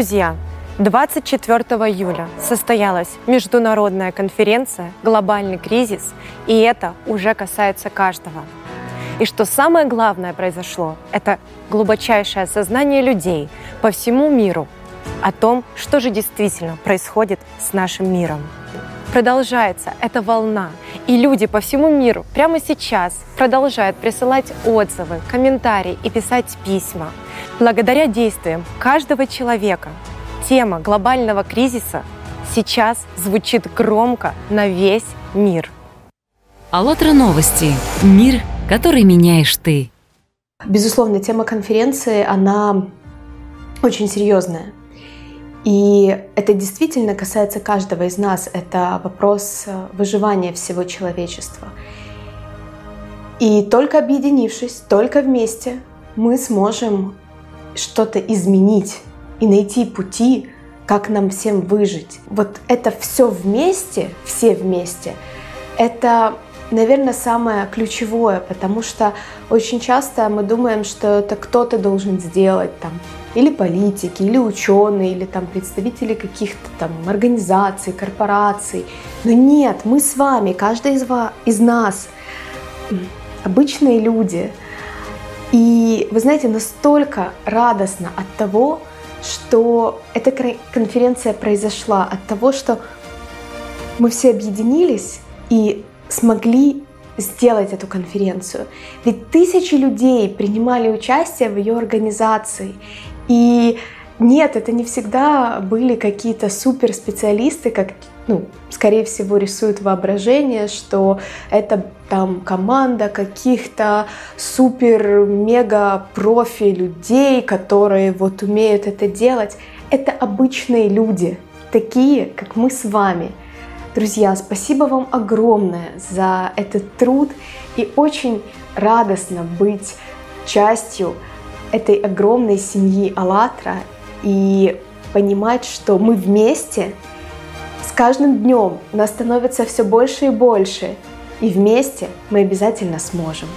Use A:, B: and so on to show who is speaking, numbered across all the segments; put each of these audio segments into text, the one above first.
A: Друзья, 24 июля состоялась международная конференция «Глобальный кризис», и это уже касается каждого. И что самое главное произошло, это глубочайшее осознание людей по всему миру о том, что же действительно происходит с нашим миром. Продолжается эта волна, и люди по всему миру прямо сейчас продолжают присылать отзывы, комментарии и писать письма – Благодаря действиям каждого человека тема глобального кризиса сейчас звучит громко на весь мир.
B: АЛЛАТРА новости. Мир, который меняешь ты.
C: Безусловно, тема конференции, она очень серьезная. И это действительно касается каждого из нас. Это вопрос выживания всего человечества. И только объединившись, только вместе мы сможем что-то изменить и найти пути, как нам всем выжить. Вот это все вместе, все вместе, это, наверное, самое ключевое, потому что очень часто мы думаем, что это кто-то должен сделать там, или политики, или ученые, или там представители каких-то там организаций, корпораций. Но нет, мы с вами, каждый из, вас, из нас, обычные люди, и вы знаете, настолько радостно от того, что эта конференция произошла, от того, что мы все объединились и смогли сделать эту конференцию. Ведь тысячи людей принимали участие в ее организации. И нет, это не всегда были какие-то суперспециалисты, как ну, скорее всего, рисует воображение, что это там команда каких-то супер-мега-профи людей, которые вот умеют это делать. Это обычные люди, такие, как мы с вами. Друзья, спасибо вам огромное за этот труд и очень радостно быть частью этой огромной семьи АЛЛАТРА и понимать, что мы вместе — с каждым днем нас становится все больше и больше, и вместе мы обязательно сможем.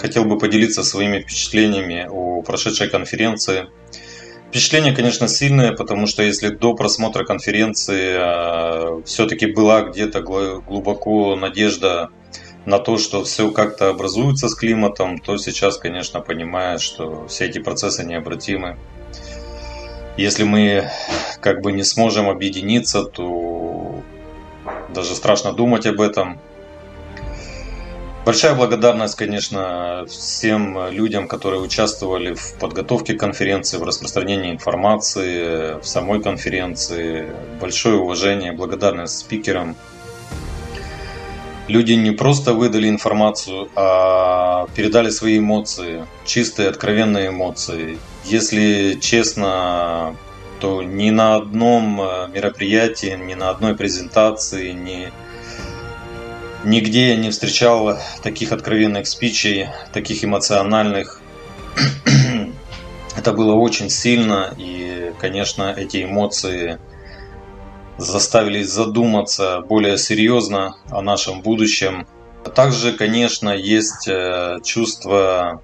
D: Хотел бы поделиться своими впечатлениями о прошедшей конференции. Впечатление, конечно, сильное, потому что если до просмотра конференции э, все-таки была где-то глубоко надежда на то, что все как-то образуется с климатом, то сейчас, конечно, понимает, что все эти процессы необратимы. Если мы как бы не сможем объединиться, то даже страшно думать об этом. Большая благодарность, конечно, всем людям, которые участвовали в подготовке конференции, в распространении информации, в самой конференции. Большое уважение, благодарность спикерам – люди не просто выдали информацию, а передали свои эмоции, чистые, откровенные эмоции. Если честно, то ни на одном э, мероприятии, ни на одной презентации, ни, нигде я не встречал таких откровенных спичей, таких эмоциональных. Это было очень сильно, и, конечно, эти эмоции – заставили задуматься более серьезно о нашем будущем. Также, конечно, есть э, чувство,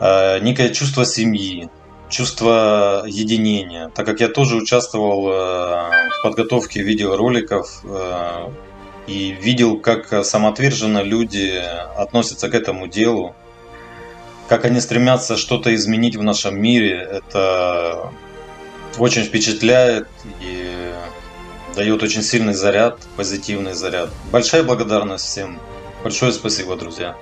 D: э, некое чувство семьи, чувство единения. Так как я тоже участвовал э, в подготовке видеороликов и видел, как самоотверженно люди относятся к этому делу, как они стремятся что-то изменить в нашем мире, это очень впечатляет и дает очень сильный заряд, позитивный заряд. Большая благодарность всем. Большое спасибо, друзья.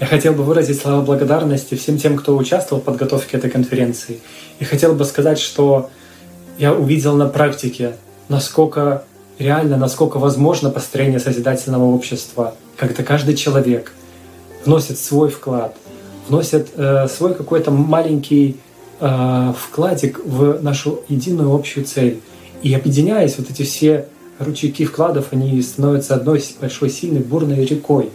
E: Я хотел бы выразить слова благодарности всем тем, кто участвовал в подготовке этой конференции. И хотел бы сказать, что я увидел на практике, насколько реально, насколько возможно построение созидательного общества, когда каждый человек – вносит свой вклад, вносит э, свой какой-то маленький э, вкладик в нашу единую общую цель. И объединяясь, вот эти все ручейки вкладов, они становятся одной большой сильной бурной рекой,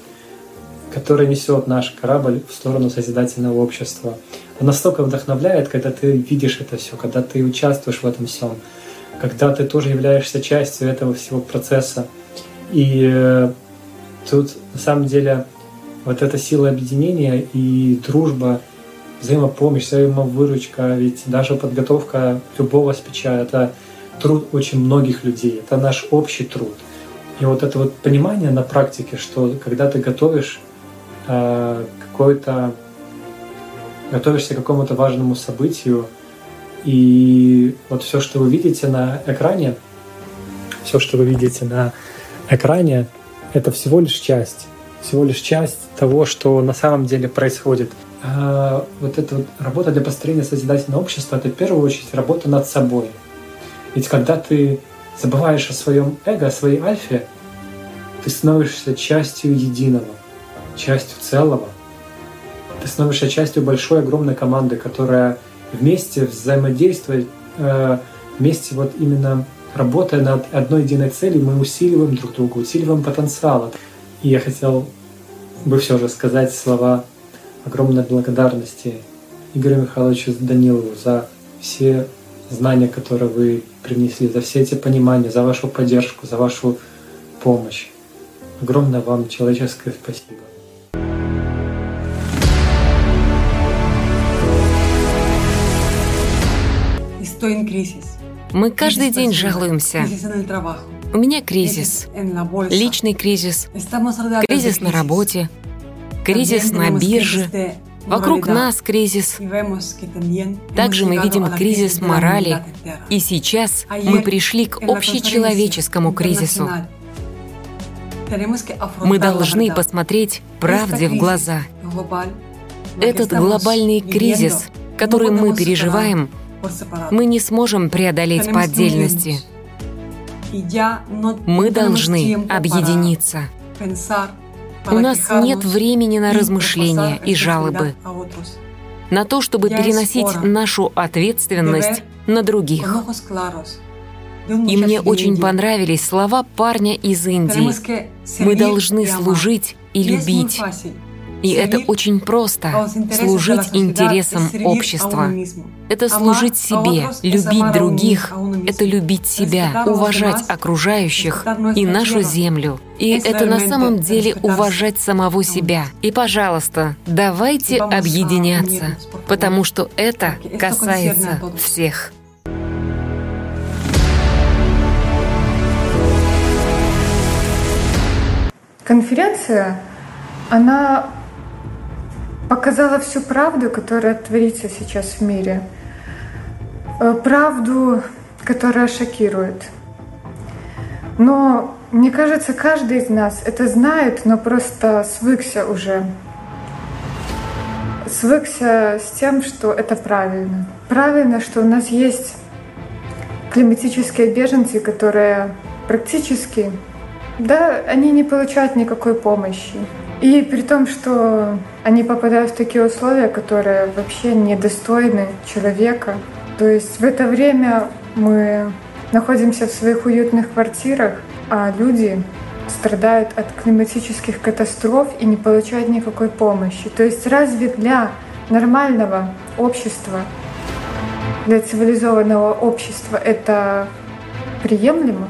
E: которая несет наш корабль в сторону созидательного общества. Она настолько вдохновляет, когда ты видишь это все, когда ты участвуешь в этом всем. когда ты тоже являешься частью этого всего процесса. И э, тут на самом деле вот эта сила объединения и дружба, взаимопомощь, взаимовыручка, ведь даже подготовка любого спича — это труд очень многих людей, это наш общий труд. И вот это вот понимание на практике, что когда ты готовишь э, какой-то, готовишься к какому-то важному событию, и вот все, что вы видите на экране, все, что вы видите на экране, это всего лишь часть, всего лишь часть того, что на самом деле происходит. А вот эта вот работа для построения созидательного общества — это в первую очередь работа над собой. Ведь когда ты забываешь о своем эго, о своей альфе, ты становишься частью единого, частью целого. Ты становишься частью большой, огромной команды, которая вместе взаимодействовать, э, вместе вот именно работая над одной единой целью, мы усиливаем друг друга, усиливаем потенциал. И я хотел бы все же сказать слова огромной благодарности Игорю Михайловичу Данилову за все знания, которые вы принесли, за все эти понимания, за вашу поддержку, за вашу помощь. Огромное вам человеческое спасибо.
F: Мы каждый день жалуемся. У меня кризис, личный кризис, кризис на работе, кризис на бирже, вокруг нас кризис. Также мы видим кризис морали, и сейчас мы пришли к общечеловеческому кризису. Мы должны посмотреть правде в глаза. Этот глобальный кризис, который мы переживаем, мы не сможем преодолеть по отдельности. Мы должны объединиться. У нас нет времени на размышления и жалобы, на то, чтобы переносить нашу ответственность на других. И мне очень понравились слова парня из Индии. Мы должны служить и любить. И это очень просто — служить интересам общества. Это служить себе, любить других, это любить себя, уважать окружающих и нашу землю. И это на самом деле уважать самого себя. И, пожалуйста, давайте объединяться, потому что это касается всех.
G: Конференция, она показала всю правду, которая творится сейчас в мире. Э, правду, которая шокирует. Но мне кажется, каждый из нас это знает, но просто свыкся уже. Свыкся с тем, что это правильно. Правильно, что у нас есть климатические беженцы, которые практически, да, они не получают никакой помощи. И при том, что они попадают в такие условия, которые вообще недостойны человека. То есть в это время мы находимся в своих уютных квартирах, а люди страдают от климатических катастроф и не получают никакой помощи. То есть разве для нормального общества, для цивилизованного общества это приемлемо?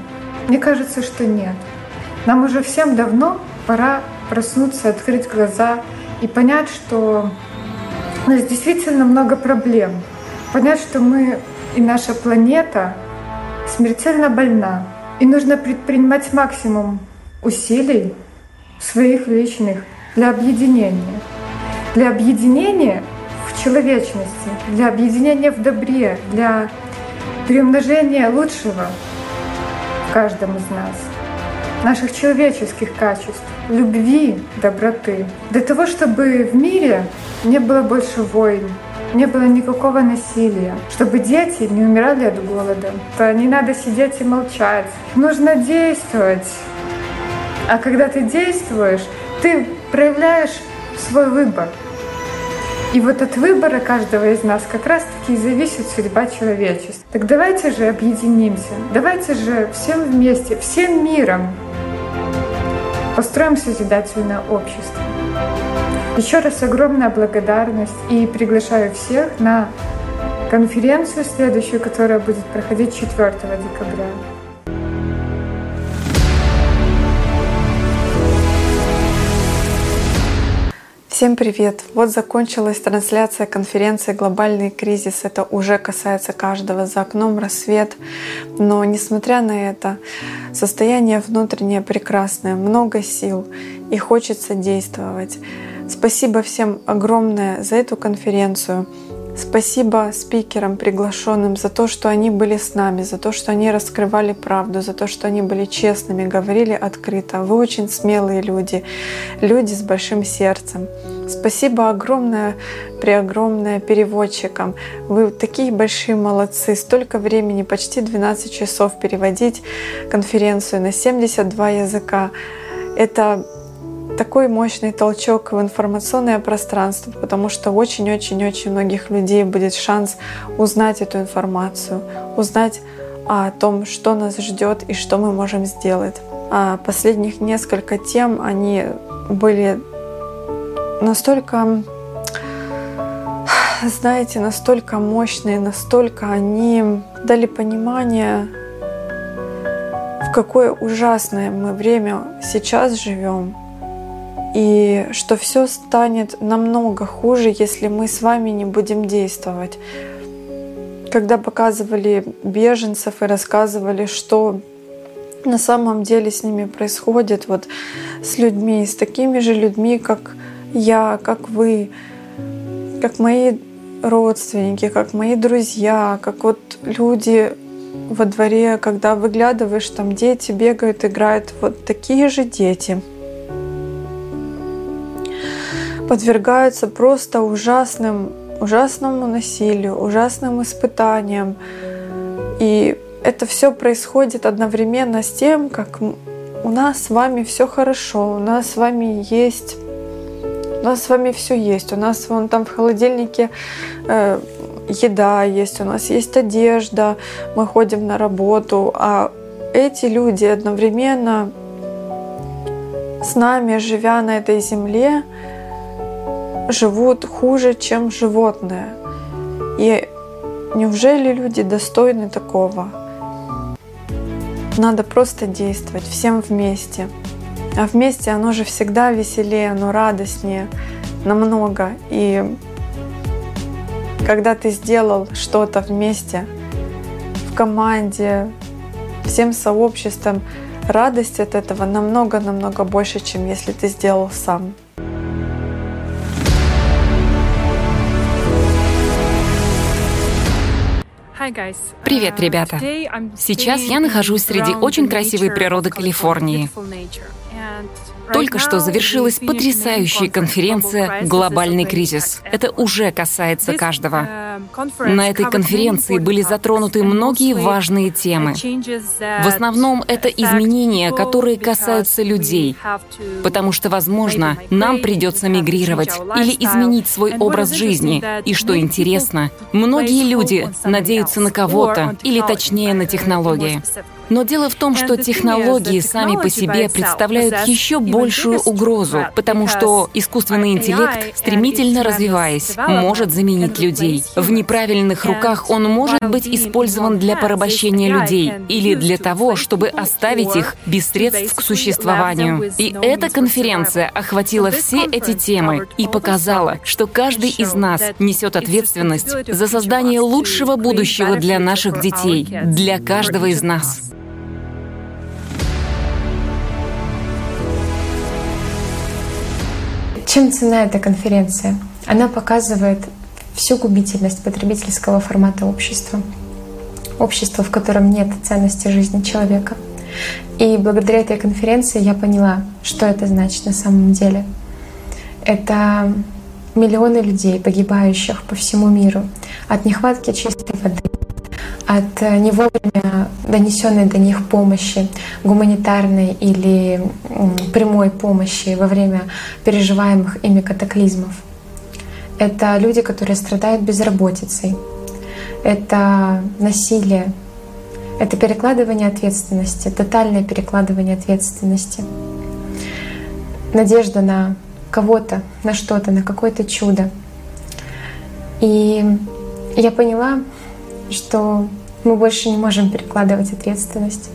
G: Мне кажется, что нет. Нам уже всем давно пора проснуться, открыть глаза и понять, что у нас действительно много проблем. Понять, что мы и наша планета смертельно больна. И нужно предпринимать максимум усилий своих личных для объединения. Для объединения в человечности, для объединения в добре, для приумножения лучшего в каждом из нас наших человеческих качеств, любви, доброты. Для того, чтобы в мире не было больше войн, не было никакого насилия, чтобы дети не умирали от голода. То не надо сидеть и молчать. Нужно действовать. А когда ты действуешь, ты проявляешь свой выбор. И вот от выбора каждого из нас как раз-таки и зависит судьба человечества. Так давайте же объединимся, давайте же всем вместе, всем миром построим созидательное общество. Еще раз огромная благодарность и приглашаю всех на конференцию следующую, которая будет проходить 4 декабря.
H: Всем привет! Вот закончилась трансляция конференции «Глобальный кризис». Это уже касается каждого. За окном рассвет. Но несмотря на это, состояние внутреннее прекрасное, много сил и хочется действовать. Спасибо всем огромное за эту конференцию. Спасибо спикерам, приглашенным за то, что они были с нами, за то, что они раскрывали правду, за то, что они были честными, говорили открыто. Вы очень смелые люди, люди с большим сердцем. Спасибо огромное, преогромное переводчикам. Вы такие большие молодцы. Столько времени, почти 12 часов переводить конференцию на 72 языка. Это такой мощный толчок в информационное пространство, потому что очень-очень-очень многих людей будет шанс узнать эту информацию, узнать о том, что нас ждет и что мы можем сделать. А последних несколько тем, они были настолько, знаете, настолько мощные, настолько они дали понимание, в какое ужасное мы время сейчас живем, и что все станет намного хуже, если мы с вами не будем действовать. Когда показывали беженцев и рассказывали, что на самом деле с ними происходит, вот с людьми, с такими же людьми, как я, как вы, как мои родственники, как мои друзья, как вот люди во дворе, когда выглядываешь, там дети бегают, играют, вот такие же дети — подвергаются просто ужасным, ужасному насилию, ужасным испытаниям. И это все происходит одновременно с тем, как у нас с вами все хорошо, у нас с вами есть, у нас с вами все есть, у нас вон там в холодильнике э, еда есть, у нас есть одежда, мы ходим на работу, а эти люди одновременно с нами, живя на этой земле, живут хуже, чем животные. И неужели люди достойны такого? Надо просто действовать всем вместе. А вместе оно же всегда веселее, оно радостнее намного. И когда ты сделал что-то вместе, в команде, всем сообществом, радость от этого намного-намного больше, чем если ты сделал сам.
E: Привет, ребята! Сейчас я нахожусь среди очень красивой природы Калифорнии. Только что завершилась потрясающая конференция «Глобальный кризис». Это уже касается каждого. На этой конференции были затронуты многие важные темы. В основном это изменения, которые касаются людей, потому что, возможно, нам придется мигрировать или изменить свой образ жизни. И что интересно, многие люди надеются на кого-то, или точнее на технологии. Но дело в том, что технологии сами по себе представляют еще большую угрозу, потому что искусственный интеллект, стремительно развиваясь, может заменить людей. В неправильных руках он может быть использован для порабощения людей или для того, чтобы оставить их без средств к существованию. И эта конференция охватила все эти темы и показала, что каждый из нас несет ответственность за создание лучшего будущего для наших детей, для каждого из нас.
I: Чем цена эта конференция? Она показывает всю губительность потребительского формата общества. Общество, в котором нет ценности жизни человека. И благодаря этой конференции я поняла, что это значит на самом деле. Это миллионы людей, погибающих по всему миру от нехватки чистой воды, от э, не вовремя донесенной до них помощи, гуманитарной или прямой помощи во время переживаемых ими катаклизмов. Это люди, которые страдают безработицей. Это насилие. Это перекладывание ответственности, тотальное перекладывание ответственности. Надежда на кого-то, на что-то, на какое-то чудо. И я поняла, что мы больше не можем перекладывать ответственность.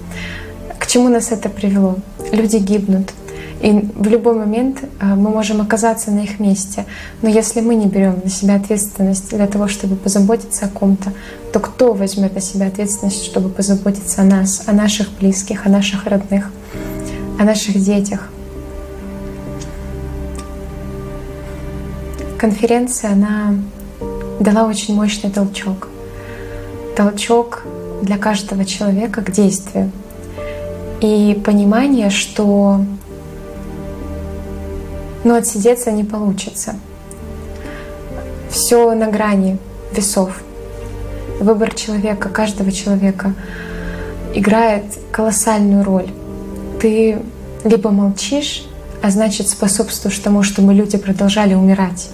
I: К чему нас это привело? Люди гибнут. И в любой момент а, мы можем оказаться на их месте. Но если мы не берем на себя ответственность для того, чтобы позаботиться о ком-то, то кто возьмет на себя ответственность, чтобы позаботиться о нас, о наших близких, о наших родных, о наших детях? Конференция, она дала очень мощный толчок. Толчок для каждого человека к действию. И понимание, что но отсидеться не получится. Все на грани весов. Выбор человека, каждого человека играет колоссальную роль. Ты либо молчишь, а значит способствуешь тому, чтобы люди продолжали умирать,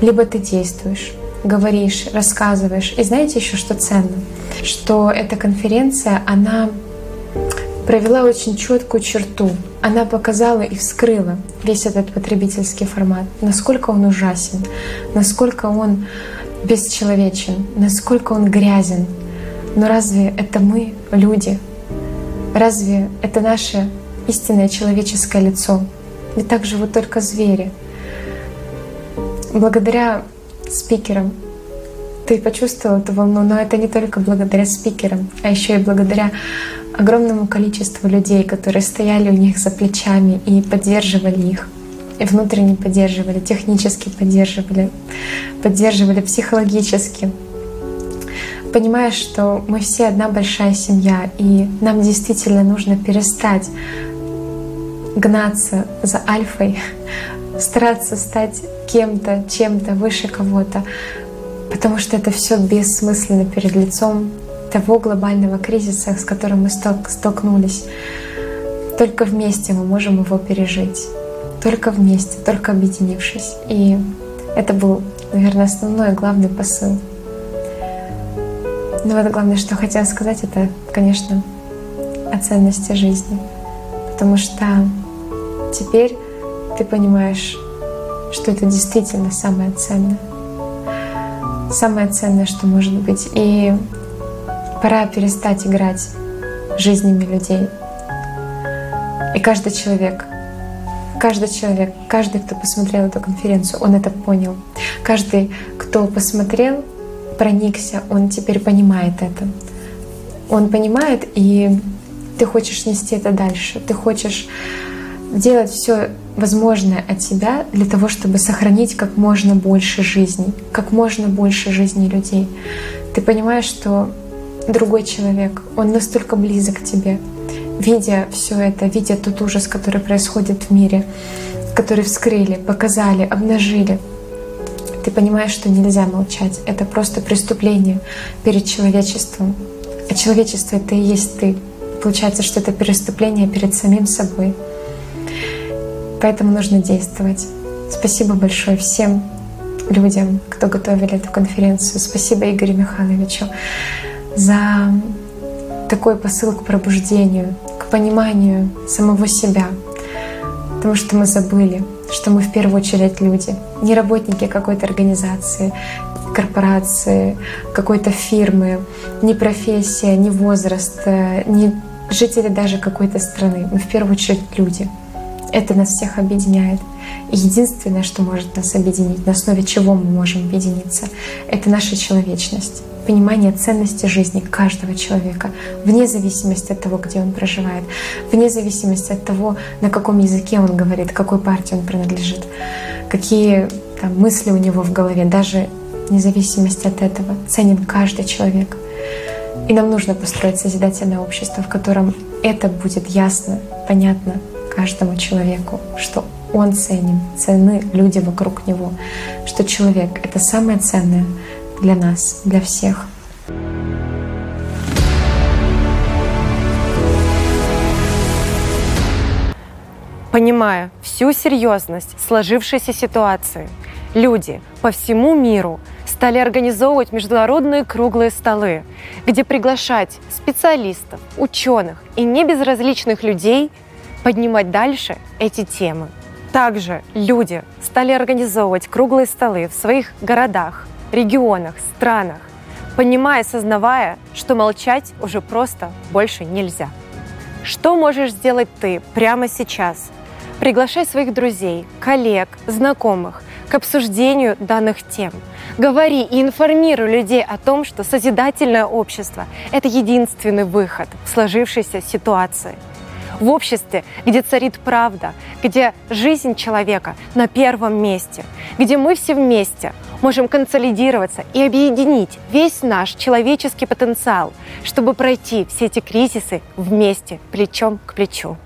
I: либо ты действуешь, говоришь, рассказываешь. И знаете еще, что ценно? Что эта конференция, она провела очень четкую черту. Она показала и вскрыла весь этот потребительский формат, насколько он ужасен, насколько он бесчеловечен, насколько он грязен. Но разве это мы, люди? Разве это наше истинное человеческое лицо? Ведь так живут только звери. Благодаря спикерам ты почувствовал эту волну, но это не только благодаря спикерам, а еще и благодаря огромному количеству людей, которые стояли у них за плечами и поддерживали их, и внутренне поддерживали, технически поддерживали, поддерживали психологически. Понимаешь, что мы все одна большая семья, и нам действительно нужно перестать гнаться за альфой, стараться стать кем-то, чем-то выше кого-то, потому что это все бессмысленно перед лицом того глобального кризиса, с которым мы столкнулись. Только вместе мы можем его пережить. Только вместе, только объединившись. И это был, наверное, основной главный посыл. Но вот главное, что хотела сказать, это, конечно, о ценности жизни. Потому что теперь ты понимаешь, что это действительно самое ценное. Самое ценное, что может быть. И Пора перестать играть жизнями людей. И каждый человек, каждый человек, каждый, кто посмотрел эту конференцию, он это понял. Каждый, кто посмотрел, проникся, он теперь понимает это. Он понимает, и ты хочешь нести это дальше. Ты хочешь делать все возможное от себя для того, чтобы сохранить как можно больше жизней, как можно больше жизней людей. Ты понимаешь, что другой человек, он настолько близок к тебе, видя все это, видя тот ужас, который происходит в мире, который вскрыли, показали, обнажили. Ты понимаешь, что нельзя молчать. Это просто преступление перед человечеством. А человечество — это и есть ты. Получается, что это преступление перед самим собой. Поэтому нужно действовать. Спасибо большое всем людям, кто готовили эту конференцию. Спасибо Игорю Михайловичу за такой посыл к пробуждению, к пониманию самого себя. Потому что мы забыли, что мы в первую очередь люди, не работники какой-то организации, корпорации, какой-то фирмы, не профессия, не возраст, не жители даже какой-то страны. Мы в первую очередь люди. Это нас всех объединяет. И единственное, что может нас объединить, на основе чего мы можем объединиться, это наша человечность понимание ценности жизни каждого человека, вне зависимости от того, где он проживает, вне зависимости от того, на каком языке он говорит, какой партии он принадлежит, какие там, мысли у него в голове, даже вне зависимости от этого ценен каждый человек. И нам нужно построить созидательное общество, в котором это будет ясно, понятно каждому человеку, что он ценен, цены люди вокруг него, что человек — это самое ценное, для нас, для всех.
A: Понимая всю серьезность сложившейся ситуации, люди по всему миру стали организовывать международные круглые столы, где приглашать специалистов, ученых и небезразличных людей поднимать дальше эти темы. Также люди стали организовывать круглые столы в своих городах, регионах, странах, понимая, осознавая, что молчать уже просто больше нельзя. Что можешь сделать ты прямо сейчас? Приглашай своих друзей, коллег, знакомых к обсуждению данных тем. Говори и информируй людей о том, что созидательное общество – это единственный выход в сложившейся ситуации. В обществе, где царит правда, где жизнь человека на первом месте, где мы все вместе можем консолидироваться и объединить весь наш человеческий потенциал, чтобы пройти все эти кризисы вместе, плечом к плечу.